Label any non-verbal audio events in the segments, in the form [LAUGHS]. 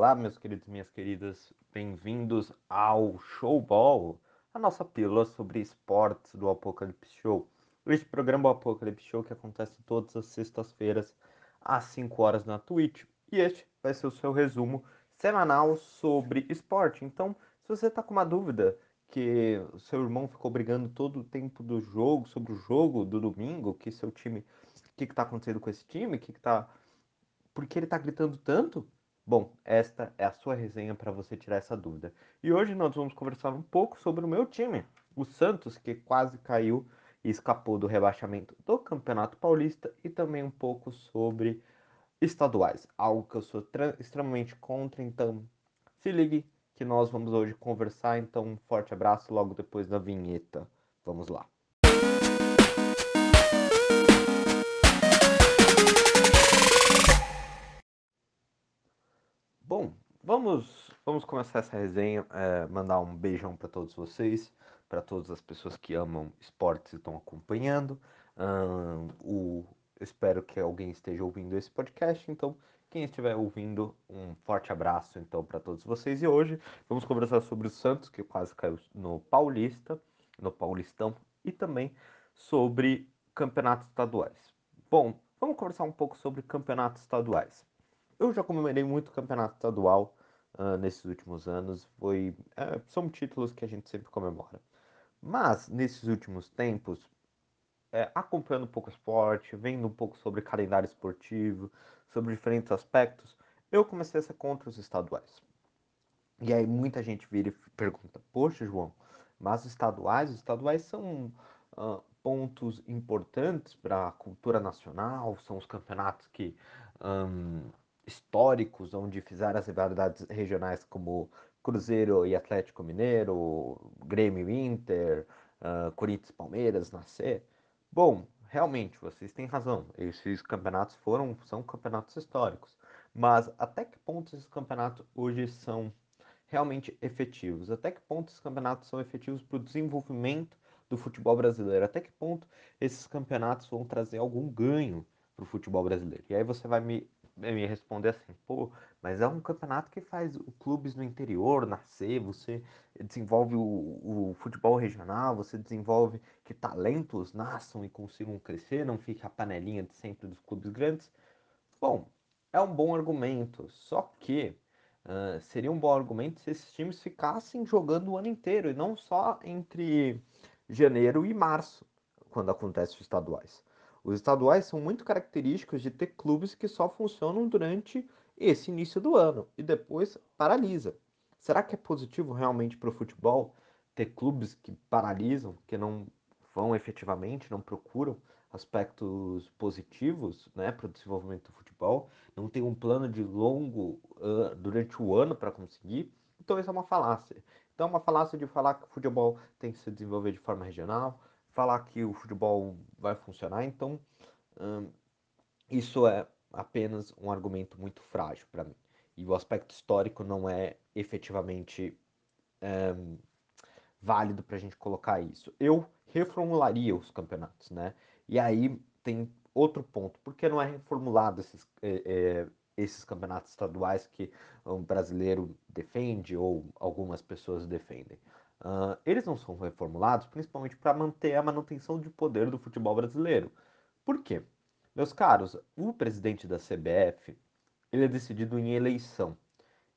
Olá, meus queridos e minhas queridas, bem-vindos ao Showball, a nossa pílula sobre esportes do Apocalipse Show. Este programa é o Apocalipse Show que acontece todas as sextas-feiras às 5 horas na Twitch. E este vai ser o seu resumo semanal sobre esporte. Então, se você está com uma dúvida que seu irmão ficou brigando todo o tempo do jogo, sobre o jogo do domingo, que seu time, o que está acontecendo com esse time, que que tá, por que ele está gritando tanto? Bom, esta é a sua resenha para você tirar essa dúvida. E hoje nós vamos conversar um pouco sobre o meu time, o Santos, que quase caiu e escapou do rebaixamento do Campeonato Paulista, e também um pouco sobre estaduais, algo que eu sou extremamente contra, então se ligue que nós vamos hoje conversar, então um forte abraço logo depois da vinheta. Vamos lá. Bom, vamos, vamos começar essa resenha. É, mandar um beijão para todos vocês, para todas as pessoas que amam esportes e estão acompanhando. O, espero que alguém esteja ouvindo esse podcast. Então, quem estiver ouvindo, um forte abraço então para todos vocês. E hoje vamos conversar sobre o Santos, que quase caiu no Paulista, no Paulistão, e também sobre campeonatos estaduais. Bom, vamos conversar um pouco sobre campeonatos estaduais. Eu já comemorei muito campeonato estadual uh, nesses últimos anos, foi, uh, são títulos que a gente sempre comemora. Mas, nesses últimos tempos, é, acompanhando um pouco o esporte, vendo um pouco sobre calendário esportivo, sobre diferentes aspectos, eu comecei a ser contra os estaduais. E aí muita gente vira e pergunta, poxa João, mas os estaduais, os estaduais são uh, pontos importantes para a cultura nacional, são os campeonatos que um, históricos, onde fizeram as rivalidades regionais como Cruzeiro e Atlético Mineiro, Grêmio Inter, uh, Corinthians Palmeiras nascer. Bom, realmente, vocês têm razão. Esses campeonatos foram, são campeonatos históricos. Mas até que ponto esses campeonatos hoje são realmente efetivos? Até que ponto esses campeonatos são efetivos para o desenvolvimento do futebol brasileiro? Até que ponto esses campeonatos vão trazer algum ganho para o futebol brasileiro? E aí você vai me me responder assim, pô, mas é um campeonato que faz clubes no interior nascer, você desenvolve o, o, futebol regional, você desenvolve que talentos nasçam e consigam crescer, não fique a panelinha de sempre dos clubes grandes. Bom, é um bom argumento, só que uh, seria um bom argumento se esses times ficassem jogando o ano inteiro e não só entre janeiro e março, quando acontecem os estaduais. Os estaduais são muito característicos de ter clubes que só funcionam durante esse início do ano e depois paralisa. Será que é positivo realmente para o futebol ter clubes que paralisam, que não vão efetivamente, não procuram aspectos positivos né, para o desenvolvimento do futebol, não tem um plano de longo uh, durante o ano para conseguir? Então, isso é uma falácia. Então, é uma falácia de falar que o futebol tem que se desenvolver de forma regional, falar que o futebol vai funcionar, então hum, isso é apenas um argumento muito frágil para mim. E o aspecto histórico não é efetivamente hum, válido para a gente colocar isso. Eu reformularia os campeonatos, né? E aí tem outro ponto, por que não é reformulado esses, é, é, esses campeonatos estaduais que um brasileiro defende ou algumas pessoas defendem? Uh, eles não são reformulados principalmente para manter a manutenção de poder do futebol brasileiro. Por quê? Meus caros, o presidente da CBF ele é decidido em eleição.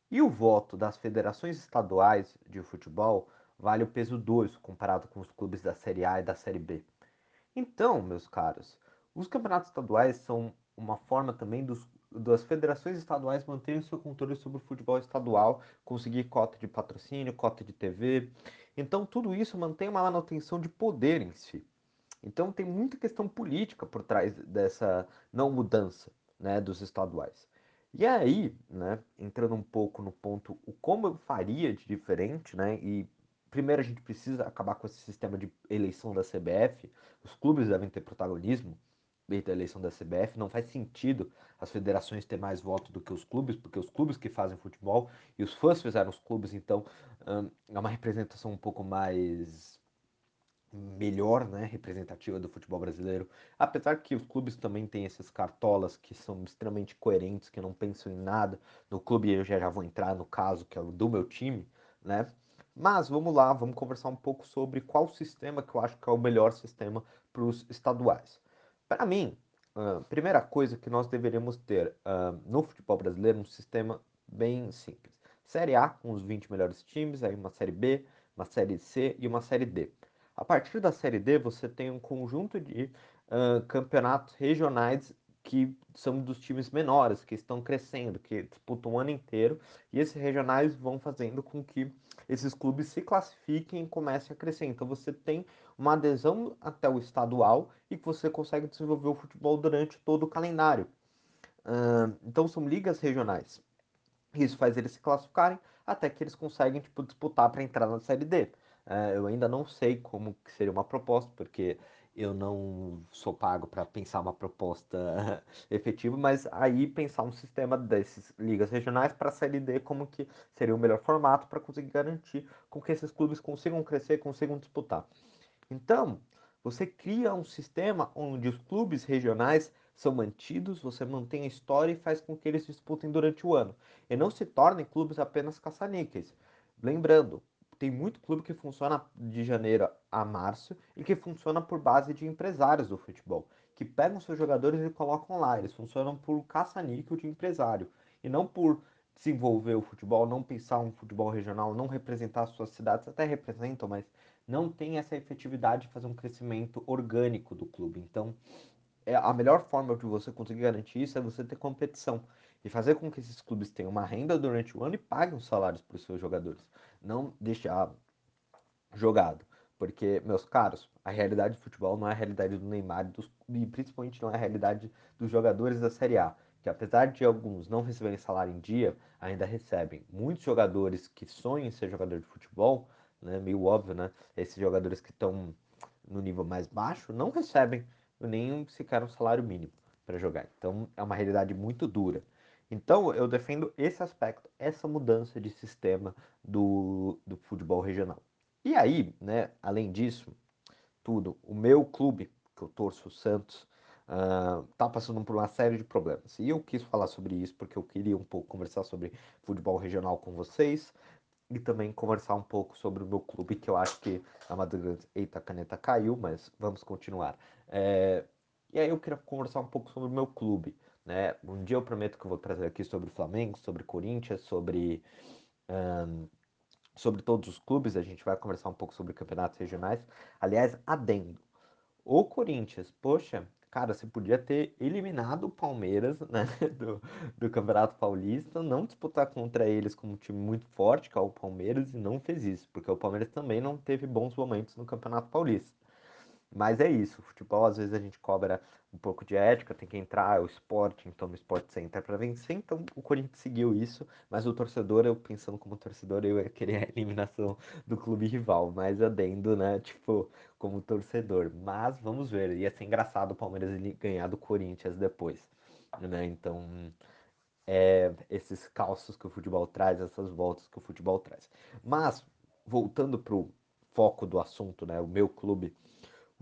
E o voto das federações estaduais de futebol vale o peso 2 comparado com os clubes da Série A e da Série B. Então, meus caros, os campeonatos estaduais são uma forma também dos, das federações estaduais manterem seu controle sobre o futebol estadual, conseguir cota de patrocínio, cota de TV. Então, tudo isso mantém uma manutenção de poder em si. Então, tem muita questão política por trás dessa não mudança né, dos estaduais. E aí, né, entrando um pouco no ponto, o como eu faria de diferente, né, e primeiro a gente precisa acabar com esse sistema de eleição da CBF, os clubes devem ter protagonismo, da eleição da CBF, não faz sentido as federações ter mais voto do que os clubes, porque os clubes que fazem futebol e os fãs fizeram os clubes, então hum, é uma representação um pouco mais melhor, né, representativa do futebol brasileiro. Apesar que os clubes também têm esses cartolas que são extremamente coerentes, que não pensam em nada. No clube eu já, já vou entrar no caso que é o do meu time, né? Mas vamos lá, vamos conversar um pouco sobre qual sistema que eu acho que é o melhor sistema para os estaduais. Para mim, a primeira coisa que nós deveríamos ter uh, no futebol brasileiro um sistema bem simples. Série A com os 20 melhores times, aí uma Série B, uma Série C e uma Série D. A partir da Série D, você tem um conjunto de uh, campeonatos regionais que são dos times menores, que estão crescendo, que disputam o ano inteiro, e esses regionais vão fazendo com que esses clubes se classifiquem e comecem a crescer. Então você tem uma adesão até o estadual e que você consegue desenvolver o futebol durante todo o calendário. Uh, então são ligas regionais. Isso faz eles se classificarem até que eles conseguem tipo, disputar para entrar na Série D. Uh, eu ainda não sei como seria uma proposta, porque eu não sou pago para pensar uma proposta [LAUGHS] efetiva, mas aí pensar um sistema desses ligas regionais para a Série D como que seria o melhor formato para conseguir garantir com que esses clubes consigam crescer, consigam disputar. Então, você cria um sistema onde os clubes regionais são mantidos, você mantém a história e faz com que eles disputem durante o ano. E não se tornem clubes apenas caça-níqueis. Lembrando, tem muito clube que funciona de janeiro a março e que funciona por base de empresários do futebol, que pegam seus jogadores e colocam lá. Eles funcionam por caça-níquel de empresário e não por desenvolver o futebol, não pensar um futebol regional, não representar suas cidades, até representam, mas não tem essa efetividade de fazer um crescimento orgânico do clube. Então, é a melhor forma de você conseguir garantir isso é você ter competição e fazer com que esses clubes tenham uma renda durante o ano e paguem os salários para os seus jogadores não deixar jogado. Porque, meus caros, a realidade do futebol não é a realidade do Neymar dos, e principalmente não é a realidade dos jogadores da Série A. Que apesar de alguns não receberem salário em dia, ainda recebem. Muitos jogadores que sonham em ser jogador de futebol, né, meio óbvio, né? Esses jogadores que estão no nível mais baixo não recebem nem sequer um salário mínimo para jogar. Então é uma realidade muito dura. Então, eu defendo esse aspecto, essa mudança de sistema do, do futebol regional. E aí, né, além disso, tudo, o meu clube, que eu torço, o Santos, uh, tá passando por uma série de problemas. E eu quis falar sobre isso porque eu queria um pouco conversar sobre futebol regional com vocês e também conversar um pouco sobre o meu clube, que eu acho que das grandes. Eita, a caneta caiu, mas vamos continuar. É... E aí eu queria conversar um pouco sobre o meu clube. Né? Um dia eu prometo que eu vou trazer aqui sobre o Flamengo, sobre Corinthians, sobre, um, sobre todos os clubes. A gente vai conversar um pouco sobre campeonatos regionais. Aliás, adendo. O Corinthians, poxa, cara, você podia ter eliminado o Palmeiras né, [LAUGHS] do, do Campeonato Paulista, não disputar contra eles como um time muito forte, que é o Palmeiras, e não fez isso, porque o Palmeiras também não teve bons momentos no Campeonato Paulista. Mas é isso, o futebol às vezes a gente cobra um pouco de ética, tem que entrar, é o esporte, então no esporte você entra para vencer, então o Corinthians seguiu isso, mas o torcedor, eu pensando como torcedor, eu ia querer a [LAUGHS] eliminação do clube rival, mas adendo, né, tipo, como torcedor. Mas vamos ver, ia ser engraçado o Palmeiras ganhar do Corinthians depois, né, então é, esses calços que o futebol traz, essas voltas que o futebol traz. Mas, voltando pro foco do assunto, né, o meu clube,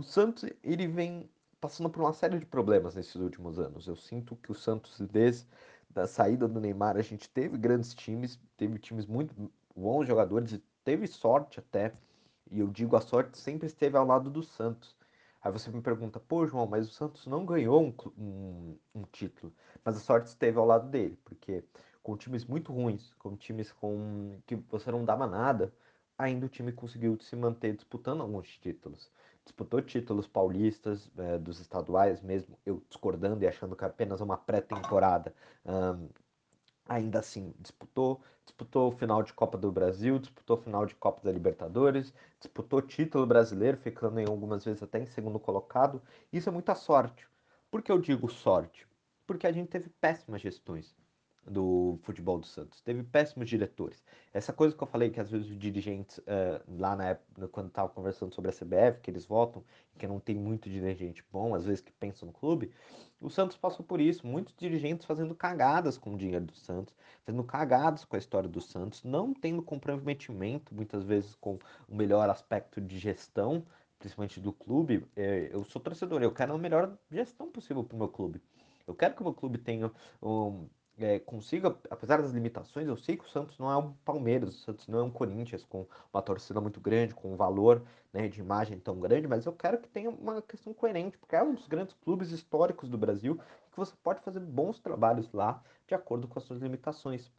o Santos, ele vem passando por uma série de problemas nesses últimos anos. Eu sinto que o Santos, desde a saída do Neymar, a gente teve grandes times, teve times muito bons jogadores teve sorte até. E eu digo a sorte sempre esteve ao lado do Santos. Aí você me pergunta, pô, João, mas o Santos não ganhou um, um, um título. Mas a sorte esteve ao lado dele, porque com times muito ruins, com times com que você não dava nada, ainda o time conseguiu se manter disputando alguns títulos disputou títulos paulistas, é, dos estaduais, mesmo eu discordando e achando que apenas uma pré-temporada. Um, ainda assim, disputou, disputou o final de Copa do Brasil, disputou o final de Copa da Libertadores, disputou título brasileiro, ficando em algumas vezes até em segundo colocado. Isso é muita sorte. Por que eu digo sorte? Porque a gente teve péssimas gestões do futebol do Santos. Teve péssimos diretores. Essa coisa que eu falei que às vezes os dirigentes, uh, lá na época, quando estava conversando sobre a CBF, que eles votam, que não tem muito dirigente bom, às vezes que pensa no clube, o Santos passou por isso. Muitos dirigentes fazendo cagadas com o dinheiro do Santos, fazendo cagadas com a história do Santos, não tendo comprometimento, muitas vezes com o melhor aspecto de gestão, principalmente do clube, é, eu sou torcedor, eu quero a melhor gestão possível para o meu clube. Eu quero que o meu clube tenha um, é, consiga, apesar das limitações, eu sei que o Santos não é um Palmeiras, o Santos não é um Corinthians com uma torcida muito grande, com um valor né, de imagem tão grande, mas eu quero que tenha uma questão coerente, porque é um dos grandes clubes históricos do Brasil que você pode fazer bons trabalhos lá de acordo com as suas limitações.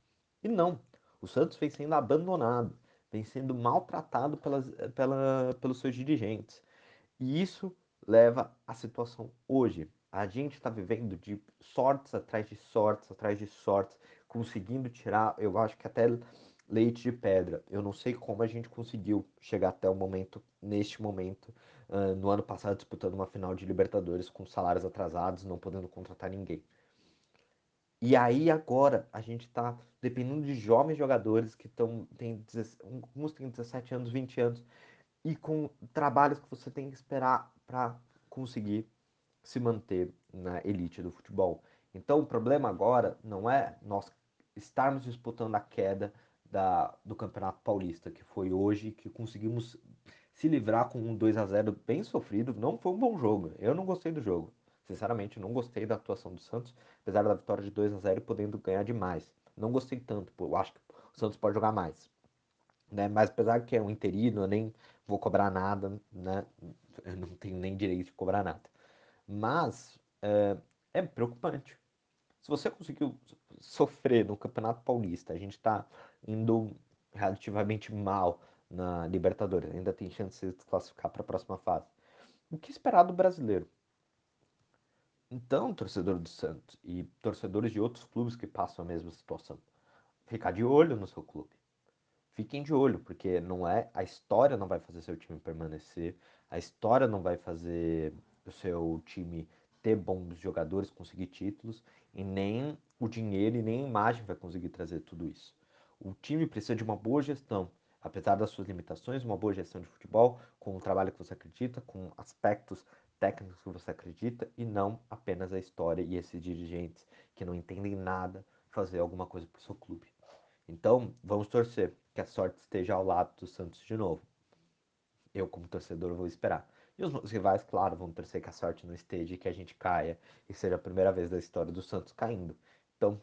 E não, o Santos vem sendo abandonado, vem sendo maltratado pelas, pela, pelos seus dirigentes. E isso leva à situação hoje. A gente está vivendo de sortes atrás de sortes, atrás de sortes, conseguindo tirar, eu acho que até leite de pedra. Eu não sei como a gente conseguiu chegar até o momento, neste momento, uh, no ano passado, disputando uma final de Libertadores com salários atrasados, não podendo contratar ninguém. E aí agora a gente está dependendo de jovens jogadores que estão tem uns têm 17 anos, 20 anos e com trabalhos que você tem que esperar para conseguir se manter na elite do futebol. Então o problema agora não é nós estarmos disputando a queda da, do Campeonato Paulista, que foi hoje que conseguimos se livrar com um 2 a 0 bem sofrido. Não foi um bom jogo. Eu não gostei do jogo. Sinceramente, não gostei da atuação do Santos, apesar da vitória de 2 a 0 e podendo ganhar demais. Não gostei tanto, eu acho que o Santos pode jogar mais. Né? Mas apesar que é um interino, eu nem vou cobrar nada, né? Eu não tenho nem direito de cobrar nada. Mas é, é preocupante. Se você conseguiu sofrer no Campeonato Paulista, a gente está indo relativamente mal na Libertadores, ainda tem chance de se classificar para a próxima fase. O que esperar do brasileiro? Então, torcedor do Santos e torcedores de outros clubes que passam a mesma situação, ficar de olho no seu clube. Fiquem de olho, porque não é a história não vai fazer seu time permanecer, a história não vai fazer o seu time ter bons jogadores, conseguir títulos, e nem o dinheiro e nem a imagem vai conseguir trazer tudo isso. O time precisa de uma boa gestão, apesar das suas limitações, uma boa gestão de futebol, com o trabalho que você acredita, com aspectos técnicos que você acredita e não apenas a história e esses dirigentes que não entendem nada fazer alguma coisa para o seu clube. Então, vamos torcer que a sorte esteja ao lado do Santos de novo. Eu, como torcedor, vou esperar. E os rivais, claro, vão torcer que a sorte não esteja e que a gente caia e seja a primeira vez da história do Santos caindo. Então,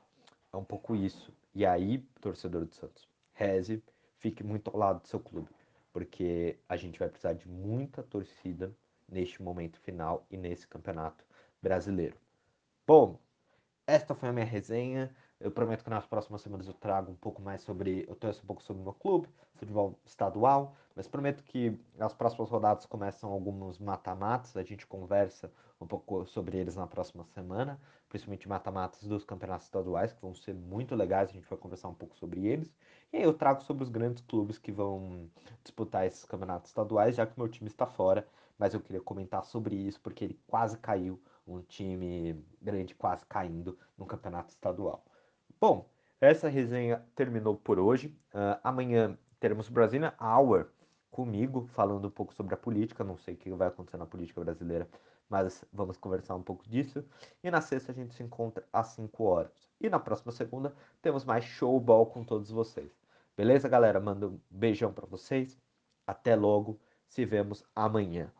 é um pouco isso. E aí, torcedor do Santos, reze, fique muito ao lado do seu clube, porque a gente vai precisar de muita torcida neste momento final e nesse campeonato brasileiro. Bom, esta foi a minha resenha. Eu prometo que nas próximas semanas eu trago um pouco mais sobre. Eu trouxe um pouco sobre o meu clube, futebol estadual, mas prometo que nas próximas rodadas começam alguns mata-matas. A gente conversa um pouco sobre eles na próxima semana, principalmente mata-matas dos campeonatos estaduais, que vão ser muito legais. A gente vai conversar um pouco sobre eles. E aí eu trago sobre os grandes clubes que vão disputar esses campeonatos estaduais, já que o meu time está fora mas eu queria comentar sobre isso porque ele quase caiu, um time grande quase caindo no campeonato estadual. Bom, essa resenha terminou por hoje. Uh, amanhã teremos Brasília Hour comigo, falando um pouco sobre a política. Não sei o que vai acontecer na política brasileira, mas vamos conversar um pouco disso. E na sexta a gente se encontra às 5 horas. E na próxima segunda temos mais showball com todos vocês. Beleza, galera? Mando um beijão para vocês. Até logo. Se vemos amanhã.